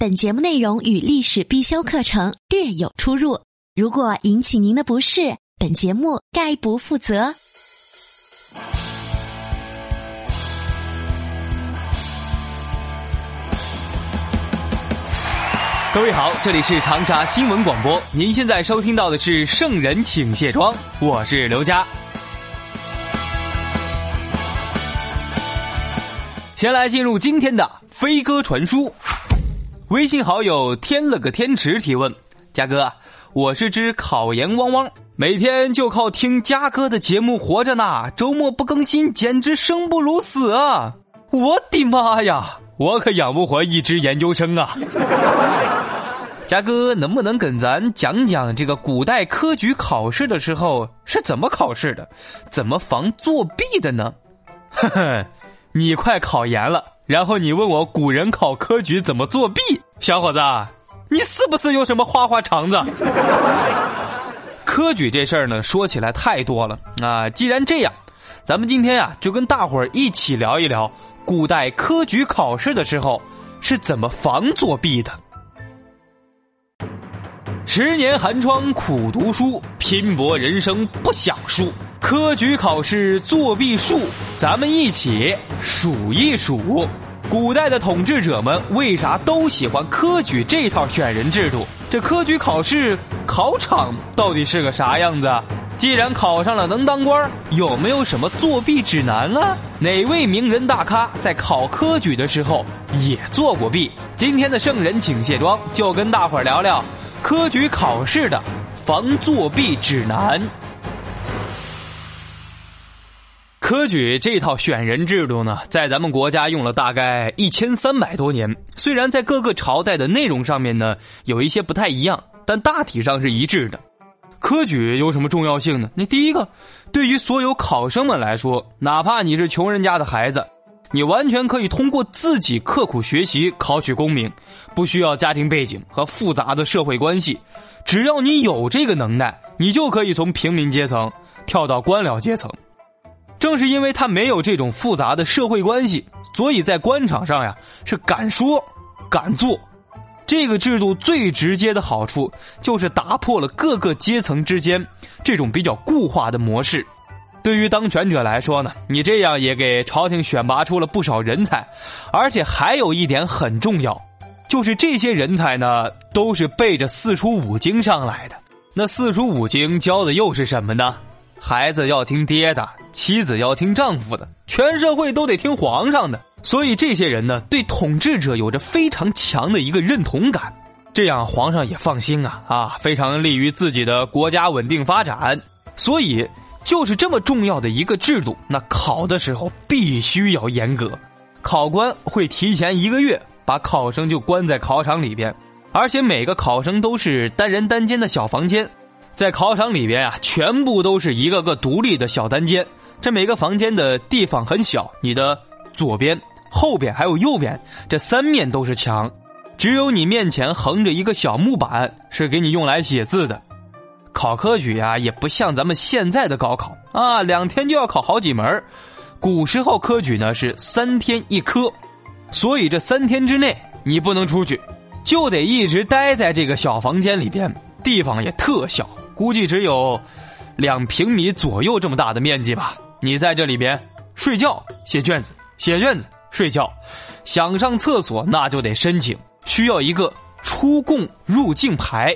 本节目内容与历史必修课程略有出入，如果引起您的不适，本节目概不负责。各位好，这里是长沙新闻广播，您现在收听到的是《圣人请卸妆》，我是刘佳。先来进入今天的飞鸽传书。微信好友添了个天池提问：嘉哥，我是只考研汪汪，每天就靠听嘉哥的节目活着呢，周末不更新简直生不如死啊！我的妈呀！我可养不活一只研究生啊！嘉哥，能不能跟咱讲讲这个古代科举考试的时候是怎么考试的，怎么防作弊的呢？呵呵，你快考研了，然后你问我古人考科举怎么作弊，小伙子，你是不是有什么花花肠子？科举这事儿呢，说起来太多了啊！既然这样，咱们今天啊，就跟大伙儿一起聊一聊。古代科举考试的时候是怎么防作弊的？十年寒窗苦读书，拼搏人生不想输。科举考试作弊术，咱们一起数一数。古代的统治者们为啥都喜欢科举这套选人制度？这科举考试考场到底是个啥样子？既然考上了能当官，有没有什么作弊指南啊？哪位名人大咖在考科举的时候也做过弊？今天的圣人请卸妆，就跟大伙儿聊聊科举考试的防作弊指南。科举这套选人制度呢，在咱们国家用了大概一千三百多年。虽然在各个朝代的内容上面呢有一些不太一样，但大体上是一致的。科举有什么重要性呢？那第一个，对于所有考生们来说，哪怕你是穷人家的孩子，你完全可以通过自己刻苦学习考取功名，不需要家庭背景和复杂的社会关系，只要你有这个能耐，你就可以从平民阶层跳到官僚阶层。正是因为他没有这种复杂的社会关系，所以在官场上呀是敢说敢做。这个制度最直接的好处就是打破了各个阶层之间这种比较固化的模式。对于当权者来说呢，你这样也给朝廷选拔出了不少人才，而且还有一点很重要，就是这些人才呢都是背着四书五经上来的。那四书五经教的又是什么呢？孩子要听爹的，妻子要听丈夫的，全社会都得听皇上的。所以这些人呢，对统治者有着非常强的一个认同感，这样皇上也放心啊啊，非常利于自己的国家稳定发展。所以，就是这么重要的一个制度，那考的时候必须要严格，考官会提前一个月把考生就关在考场里边，而且每个考生都是单人单间的小房间，在考场里边啊，全部都是一个个独立的小单间，这每个房间的地方很小，你的。左边、后边还有右边，这三面都是墙，只有你面前横着一个小木板，是给你用来写字的。考科举呀，也不像咱们现在的高考啊，两天就要考好几门。古时候科举呢是三天一科，所以这三天之内你不能出去，就得一直待在这个小房间里边，地方也特小，估计只有两平米左右这么大的面积吧。你在这里边睡觉、写卷子。写卷子、睡觉，想上厕所那就得申请，需要一个出贡入境牌，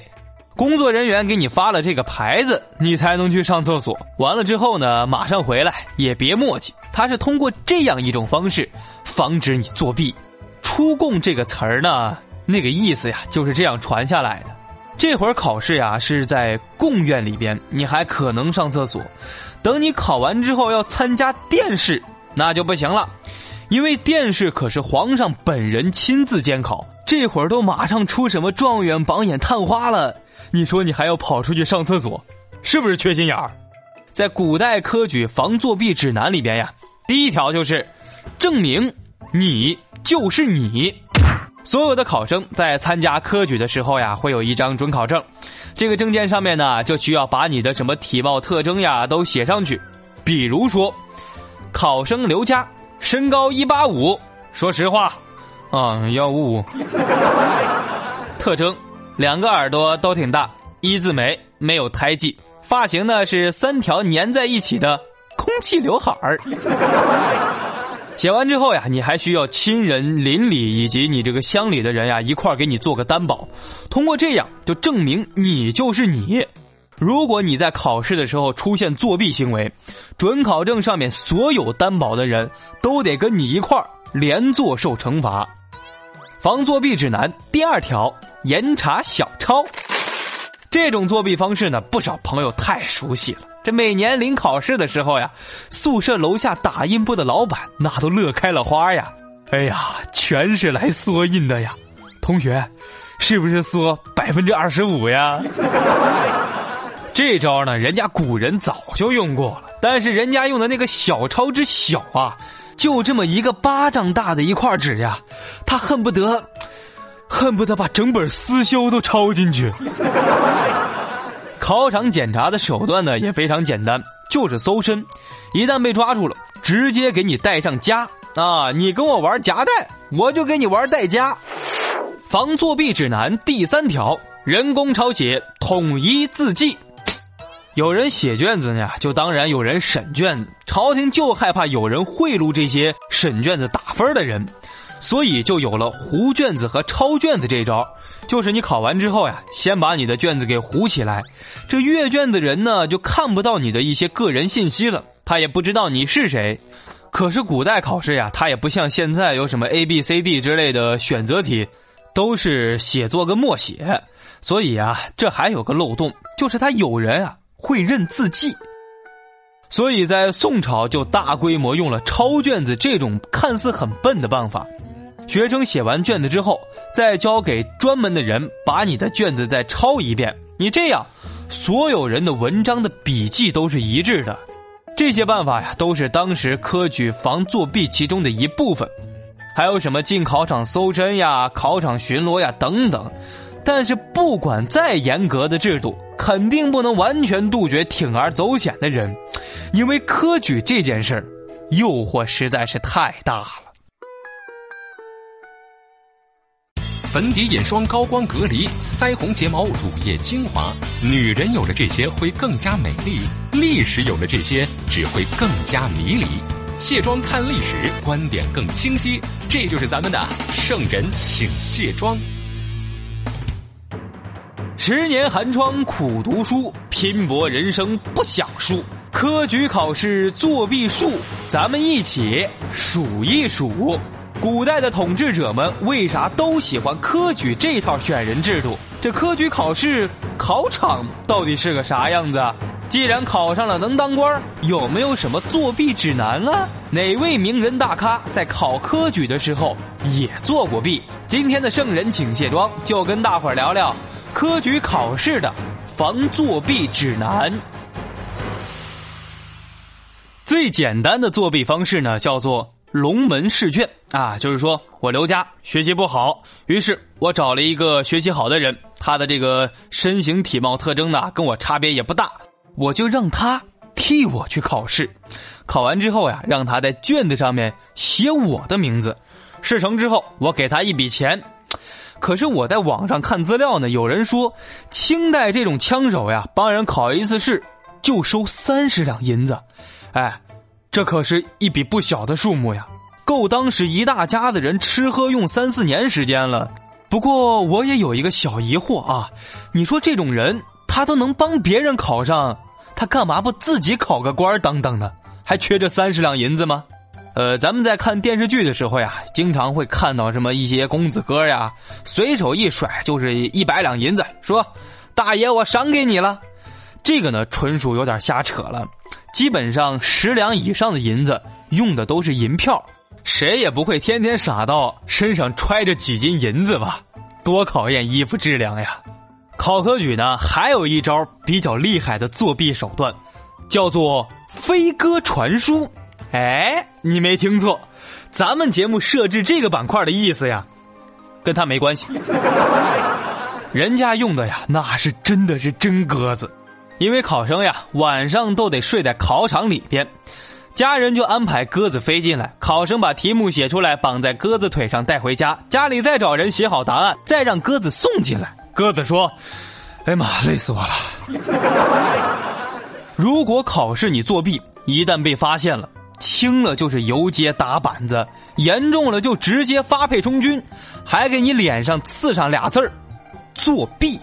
工作人员给你发了这个牌子，你才能去上厕所。完了之后呢，马上回来，也别磨叽。他是通过这样一种方式防止你作弊。出贡这个词儿呢，那个意思呀，就是这样传下来的。这会儿考试呀是在贡院里边，你还可能上厕所。等你考完之后要参加殿试。那就不行了，因为殿试可是皇上本人亲自监考，这会儿都马上出什么状元榜眼探花了，你说你还要跑出去上厕所，是不是缺心眼儿？在古代科举防作弊指南里边呀，第一条就是证明你就是你。所有的考生在参加科举的时候呀，会有一张准考证，这个证件上面呢，就需要把你的什么体貌特征呀都写上去。比如说，考生刘佳，身高一八五，说实话，啊幺五五。特征，两个耳朵都挺大，一字眉，没有胎记，发型呢是三条粘在一起的空气刘海儿。写完之后呀，你还需要亲人、邻里以及你这个乡里的人呀一块儿给你做个担保，通过这样就证明你就是你。如果你在考试的时候出现作弊行为，准考证上面所有担保的人都得跟你一块儿连坐受惩罚。防作弊指南第二条：严查小抄。这种作弊方式呢，不少朋友太熟悉了。这每年临考试的时候呀，宿舍楼下打印部的老板那都乐开了花呀。哎呀，全是来缩印的呀！同学，是不是缩百分之二十五呀？这招呢，人家古人早就用过了，但是人家用的那个小抄之小啊，就这么一个巴掌大的一块纸呀，他恨不得。恨不得把整本思修都抄进去。考场检查的手段呢也非常简单，就是搜身。一旦被抓住了，直接给你带上夹啊！你跟我玩夹带，我就给你玩带夹。防作弊指南第三条：人工抄写，统一字迹。有人写卷子呢，就当然有人审卷子。朝廷就害怕有人贿赂这些审卷子打分的人。所以就有了糊卷子和抄卷子这招，就是你考完之后呀，先把你的卷子给糊起来，这阅卷的人呢就看不到你的一些个人信息了，他也不知道你是谁。可是古代考试呀，它也不像现在有什么 A B C D 之类的选择题，都是写作跟默写，所以啊，这还有个漏洞，就是他有人啊会认字迹。所以在宋朝就大规模用了抄卷子这种看似很笨的办法。学生写完卷子之后，再交给专门的人把你的卷子再抄一遍。你这样，所有人的文章的笔记都是一致的。这些办法呀，都是当时科举防作弊其中的一部分。还有什么进考场搜身呀、考场巡逻呀等等。但是不管再严格的制度，肯定不能完全杜绝铤而走险的人，因为科举这件事儿，诱惑实在是太大了。粉底、眼霜、高光隔离、腮红、睫毛、乳液、精华，女人有了这些会更加美丽；历史有了这些只会更加迷离。卸妆看历史，观点更清晰。这就是咱们的圣人，请卸妆。十年寒窗苦读书，拼搏人生不想输。科举考试作弊数，咱们一起数一数。古代的统治者们为啥都喜欢科举这套选人制度？这科举考试考场到底是个啥样子？既然考上了能当官，有没有什么作弊指南啊？哪位名人大咖在考科举的时候也做过弊？今天的圣人请卸妆，就跟大伙儿聊聊科举考试的防作弊指南。最简单的作弊方式呢，叫做。龙门试卷。啊，就是说我刘家学习不好，于是我找了一个学习好的人，他的这个身形体貌特征呢跟我差别也不大，我就让他替我去考试，考完之后呀，让他在卷子上面写我的名字，事成之后我给他一笔钱，可是我在网上看资料呢，有人说清代这种枪手呀，帮人考一次试就收三十两银子，哎。这可是一笔不小的数目呀，够当时一大家子人吃喝用三四年时间了。不过我也有一个小疑惑啊，你说这种人他都能帮别人考上，他干嘛不自己考个官当当呢？还缺这三十两银子吗？呃，咱们在看电视剧的时候呀，经常会看到什么一些公子哥呀，随手一甩就是一百两银子，说大爷我赏给你了。这个呢，纯属有点瞎扯了。基本上十两以上的银子用的都是银票，谁也不会天天傻到身上揣着几斤银子吧？多考验衣服质量呀！考科举呢，还有一招比较厉害的作弊手段，叫做飞鸽传书。哎，你没听错，咱们节目设置这个板块的意思呀，跟他没关系。人家用的呀，那是真的是真鸽子，因为考生呀晚上都得睡在考场里边，家人就安排鸽子飞进来，考生把题目写出来，绑在鸽子腿上带回家，家里再找人写好答案，再让鸽子送进来。鸽子说：“哎妈，累死我了！如果考试你作弊，一旦被发现了。”轻了就是游街打板子，严重了就直接发配充军，还给你脸上刺上俩字儿——作弊。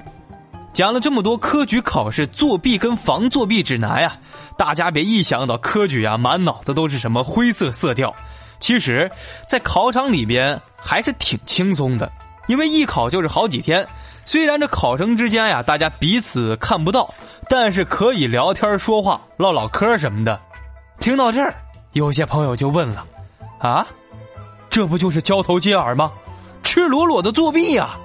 讲了这么多科举考试作弊跟防作弊指南呀，大家别一想到科举啊，满脑子都是什么灰色色调。其实，在考场里边还是挺轻松的，因为一考就是好几天。虽然这考生之间呀，大家彼此看不到，但是可以聊天说话、唠唠嗑什么的。听到这儿。有些朋友就问了：“啊，这不就是交头接耳吗？赤裸裸的作弊呀！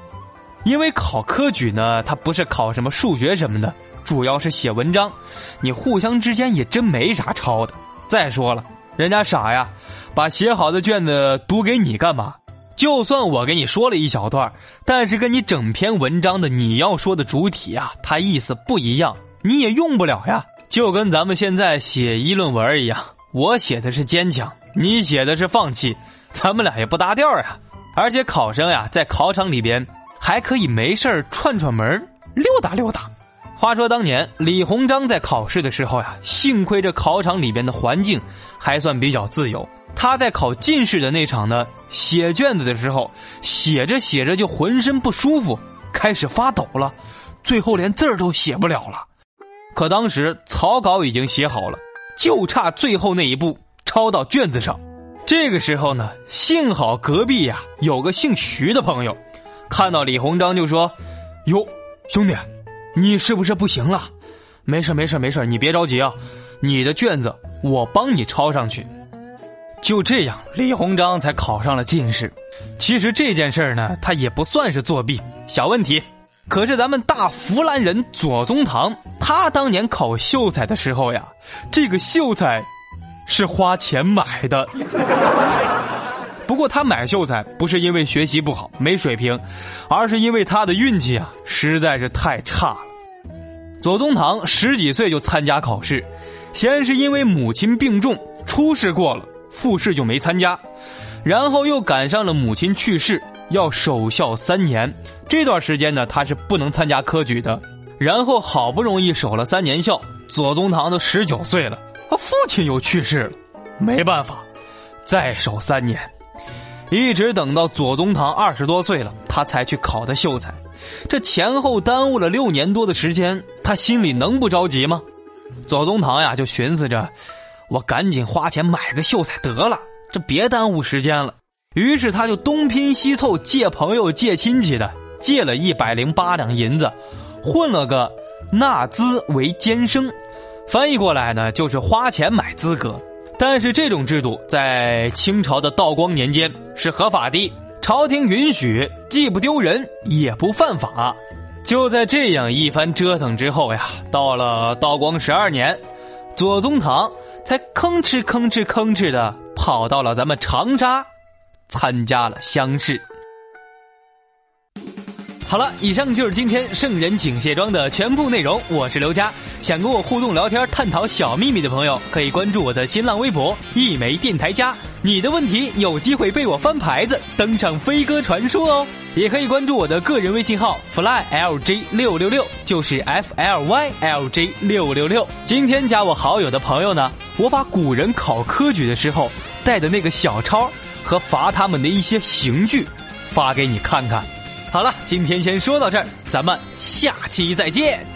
因为考科举呢，它不是考什么数学什么的，主要是写文章。你互相之间也真没啥抄的。再说了，人家傻呀，把写好的卷子读给你干嘛？就算我给你说了一小段，但是跟你整篇文章的你要说的主体啊，它意思不一样，你也用不了呀。就跟咱们现在写议论文一样。”我写的是坚强，你写的是放弃，咱们俩也不搭调呀。而且考生呀，在考场里边还可以没事串串门溜达溜达。话说当年李鸿章在考试的时候呀，幸亏这考场里边的环境还算比较自由。他在考进士的那场呢，写卷子的时候，写着写着就浑身不舒服，开始发抖了，最后连字儿都写不了了。可当时草稿已经写好了。就差最后那一步抄到卷子上，这个时候呢，幸好隔壁呀有个姓徐的朋友，看到李鸿章就说：“哟，兄弟，你是不是不行了？没事没事没事，你别着急啊，你的卷子我帮你抄上去。”就这样，李鸿章才考上了进士。其实这件事呢，他也不算是作弊，小问题。可是咱们大湖南人左宗棠，他当年考秀才的时候呀，这个秀才是花钱买的。不过他买秀才不是因为学习不好没水平，而是因为他的运气啊实在是太差了。左宗棠十几岁就参加考试，先是因为母亲病重，初试过了，复试就没参加，然后又赶上了母亲去世。要守孝三年，这段时间呢，他是不能参加科举的。然后好不容易守了三年孝，左宗棠都十九岁了，他父亲又去世了，没办法，再守三年，一直等到左宗棠二十多岁了，他才去考的秀才。这前后耽误了六年多的时间，他心里能不着急吗？左宗棠呀，就寻思着，我赶紧花钱买个秀才得了，这别耽误时间了。于是他就东拼西凑，借朋友、借亲戚的，借了一百零八两银子，混了个纳资为监生，翻译过来呢就是花钱买资格。但是这种制度在清朝的道光年间是合法的，朝廷允许，既不丢人也不犯法。就在这样一番折腾之后呀，到了道光十二年，左宗棠才吭哧吭哧吭哧的跑到了咱们长沙。参加了乡试。好了，以上就是今天圣人请卸妆的全部内容。我是刘佳，想跟我互动聊天、探讨小秘密的朋友，可以关注我的新浪微博“一枚电台家”。你的问题有机会被我翻牌子，登上飞鸽传书哦。也可以关注我的个人微信号 “flylj 六六六”，就是 f l y l j 六六六。今天加我好友的朋友呢，我把古人考科举的时候带的那个小抄。和罚他们的一些刑具，发给你看看。好了，今天先说到这儿，咱们下期再见。